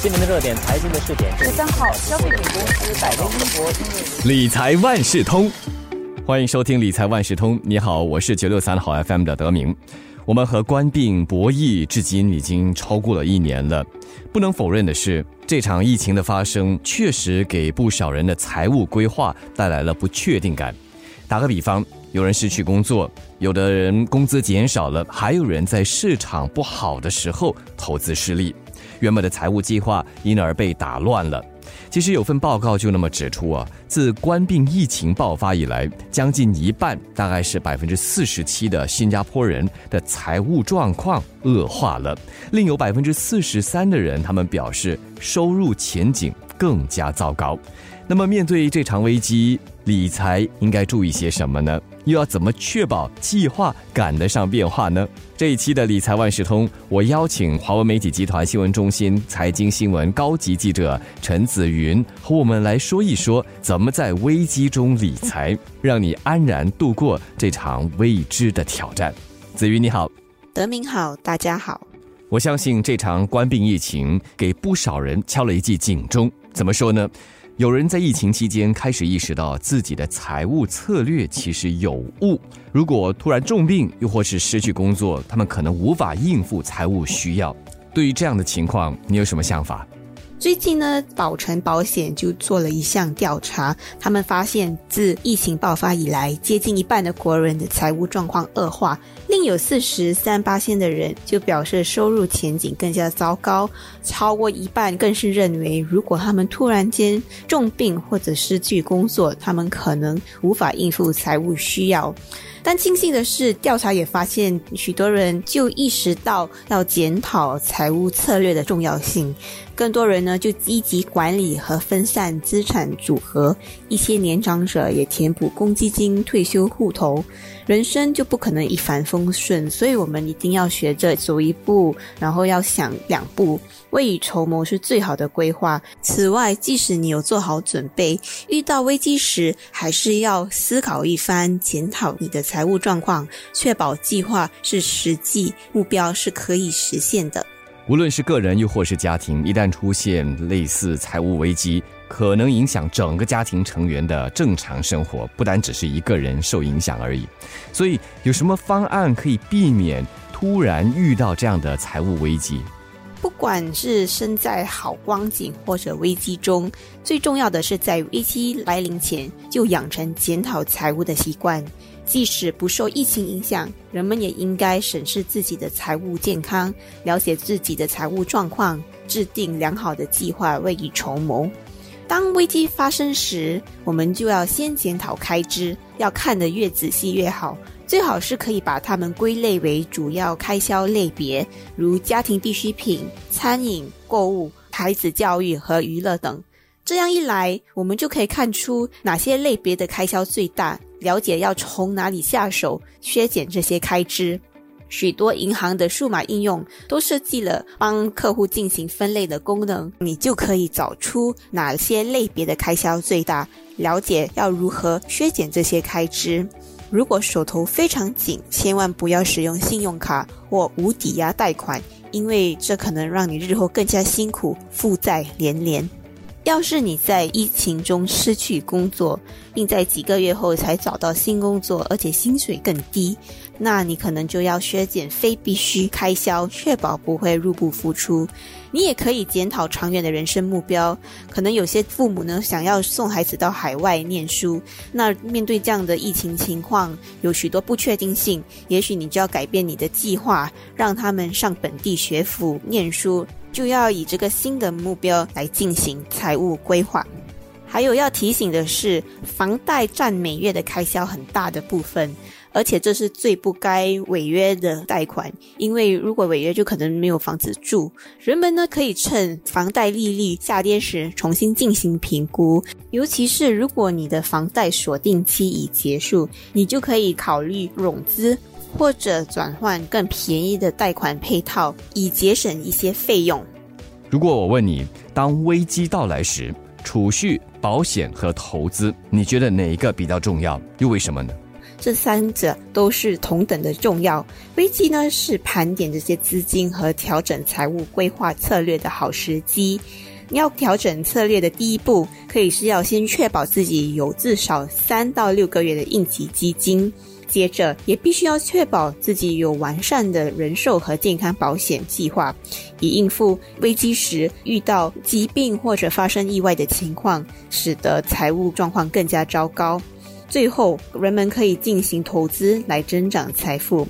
新闻的热点，财经的试点。十三号，消费品公司百威英博理财万事通，欢迎收听理财万事通。你好，我是九六三好 FM 的德明。我们和官病博弈至今已经超过了一年了。不能否认的是，这场疫情的发生确实给不少人的财务规划带来了不确定感。打个比方，有人失去工作，有的人工资减少了，还有人在市场不好的时候投资失利。原本的财务计划因而被打乱了。其实有份报告就那么指出啊，自冠病疫情爆发以来，将近一半，大概是百分之四十七的新加坡人的财务状况恶化了。另有百分之四十三的人，他们表示收入前景更加糟糕。那么面对这场危机，理财应该注意些什么呢？又要怎么确保计划赶得上变化呢？这一期的理财万事通，我邀请华文媒体集团新闻中心财经新闻高级记者陈子云和我们来说一说，怎么在危机中理财，让你安然度过这场未知的挑战。子云你好，德明好，大家好。我相信这场冠病疫情给不少人敲了一记警钟。怎么说呢？有人在疫情期间开始意识到自己的财务策略其实有误。如果突然重病，又或是失去工作，他们可能无法应付财务需要。对于这样的情况，你有什么想法？最近呢，保诚保险就做了一项调查，他们发现自疫情爆发以来，接近一半的国人的财务状况恶化，另有四十三八线的人就表示收入前景更加糟糕，超过一半更是认为，如果他们突然间重病或者失去工作，他们可能无法应付财务需要。但庆幸的是，调查也发现，许多人就意识到要检讨财务策略的重要性。更多人呢，就积极管理和分散资产组合。一些年长者也填补公积金、退休户头。人生就不可能一帆风顺，所以我们一定要学着走一步，然后要想两步，未雨绸缪是最好的规划。此外，即使你有做好准备，遇到危机时，还是要思考一番，检讨你的财务状况，确保计划是实际目标是可以实现的。无论是个人又或是家庭，一旦出现类似财务危机。可能影响整个家庭成员的正常生活，不单只是一个人受影响而已。所以，有什么方案可以避免突然遇到这样的财务危机？不管是身在好光景或者危机中，最重要的是在危机来临前就养成检讨财务的习惯。即使不受疫情影响，人们也应该审视自己的财务健康，了解自己的财务状况，制定良好的计划，未雨绸缪。当危机发生时，我们就要先检讨开支，要看得越仔细越好。最好是可以把它们归类为主要开销类别，如家庭必需品、餐饮、购物、孩子教育和娱乐等。这样一来，我们就可以看出哪些类别的开销最大，了解要从哪里下手削减这些开支。许多银行的数码应用都设计了帮客户进行分类的功能，你就可以找出哪些类别的开销最大，了解要如何削减这些开支。如果手头非常紧，千万不要使用信用卡或无抵押贷款，因为这可能让你日后更加辛苦，负债连连。要是你在疫情中失去工作，并在几个月后才找到新工作，而且薪水更低，那你可能就要削减非必须开销，确保不会入不敷出。你也可以检讨长远的人生目标。可能有些父母呢想要送孩子到海外念书，那面对这样的疫情情况，有许多不确定性，也许你就要改变你的计划，让他们上本地学府念书。就要以这个新的目标来进行财务规划。还有要提醒的是，房贷占每月的开销很大的部分，而且这是最不该违约的贷款，因为如果违约就可能没有房子住。人们呢可以趁房贷利率下跌时重新进行评估，尤其是如果你的房贷锁定期已结束，你就可以考虑融资。或者转换更便宜的贷款配套，以节省一些费用。如果我问你，当危机到来时，储蓄、保险和投资，你觉得哪一个比较重要？又为什么呢？这三者都是同等的重要。危机呢是盘点这些资金和调整财务规划策略的好时机。你要调整策略的第一步，可以是要先确保自己有至少三到六个月的应急基金。接着，也必须要确保自己有完善的人寿和健康保险计划，以应付危机时遇到疾病或者发生意外的情况，使得财务状况更加糟糕。最后，人们可以进行投资来增长财富。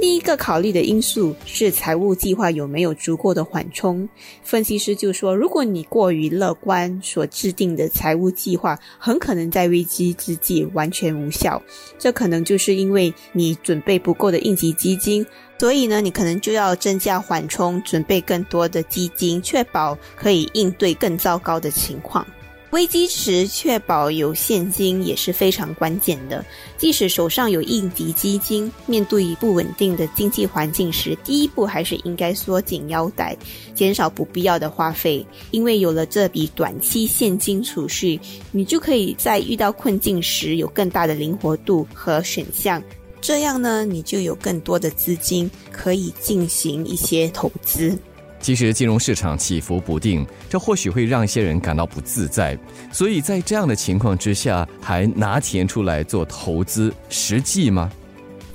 另一个考虑的因素是财务计划有没有足够的缓冲。分析师就说，如果你过于乐观，所制定的财务计划很可能在危机之际完全无效。这可能就是因为你准备不够的应急基金，所以呢，你可能就要增加缓冲，准备更多的基金，确保可以应对更糟糕的情况。危机时确保有现金也是非常关键的。即使手上有应急基金，面对不稳定的经济环境时，第一步还是应该缩紧腰带，减少不必要的花费。因为有了这笔短期现金储蓄，你就可以在遇到困境时有更大的灵活度和选项。这样呢，你就有更多的资金可以进行一些投资。其实金融市场起伏不定，这或许会让一些人感到不自在。所以在这样的情况之下，还拿钱出来做投资，实际吗？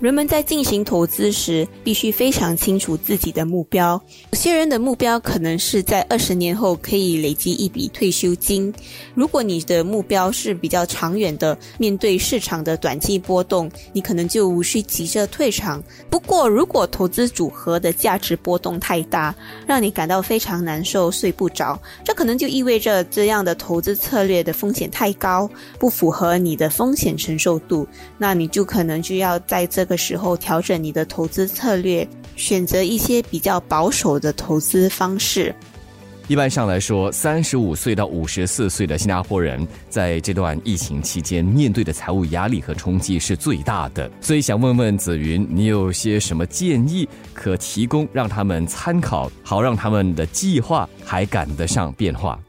人们在进行投资时，必须非常清楚自己的目标。有些人的目标可能是在二十年后可以累积一笔退休金。如果你的目标是比较长远的，面对市场的短期波动，你可能就无需急着退场。不过，如果投资组合的价值波动太大，让你感到非常难受、睡不着，这可能就意味着这样的投资策略的风险太高，不符合你的风险承受度。那你就可能就要在这个时候调整你的投资策略，选择一些比较保守的投资方式。一般上来说，三十五岁到五十四岁的新加坡人在这段疫情期间面对的财务压力和冲击是最大的。所以想问问紫云，你有些什么建议可提供让他们参考，好让他们的计划还赶得上变化？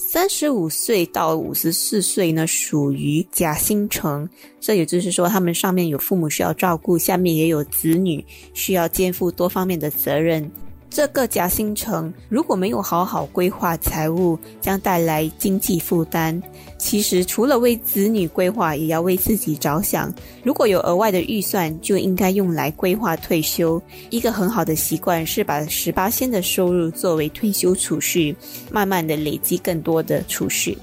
三十五岁到五十四岁呢，属于夹心层，这也就是说，他们上面有父母需要照顾，下面也有子女需要肩负多方面的责任。这个夹心层如果没有好好规划财务，将带来经济负担。其实除了为子女规划，也要为自己着想。如果有额外的预算，就应该用来规划退休。一个很好的习惯是把十八仙的收入作为退休储蓄，慢慢的累积更多的储蓄。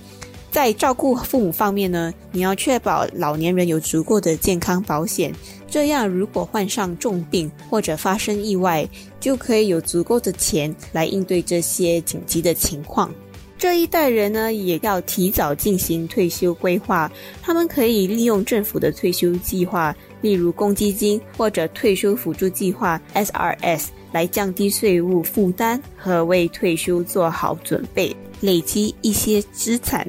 在照顾父母方面呢，你要确保老年人有足够的健康保险，这样如果患上重病或者发生意外，就可以有足够的钱来应对这些紧急的情况。这一代人呢，也要提早进行退休规划，他们可以利用政府的退休计划，例如公积金或者退休辅助计划 （SRS） 来降低税务负担和为退休做好准备，累积一些资产。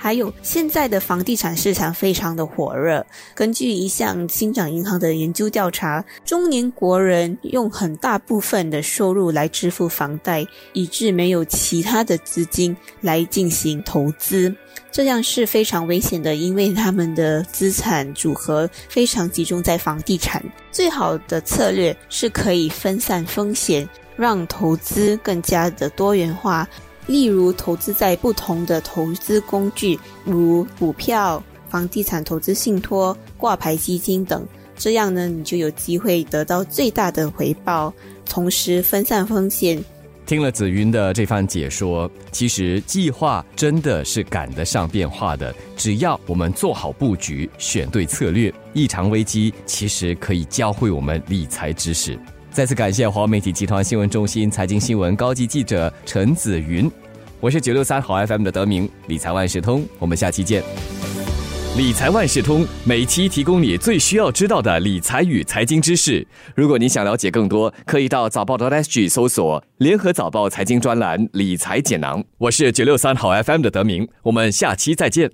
还有现在的房地产市场非常的火热。根据一项新长银行的研究调查，中年国人用很大部分的收入来支付房贷，以致没有其他的资金来进行投资。这样是非常危险的，因为他们的资产组合非常集中在房地产。最好的策略是可以分散风险，让投资更加的多元化。例如，投资在不同的投资工具，如股票、房地产投资信托、挂牌基金等，这样呢，你就有机会得到最大的回报，同时分散风险。听了紫云的这番解说，其实计划真的是赶得上变化的。只要我们做好布局，选对策略，异常危机其实可以教会我们理财知识。再次感谢华媒体集团新闻中心财经新闻高级记者陈子云，我是九六三好 FM 的德明，理财万事通，我们下期见。理财万事通每期提供你最需要知道的理财与财经知识。如果你想了解更多，可以到早报的 SG 搜索联合早报财经专栏理财简囊。我是九六三好 FM 的德明，我们下期再见。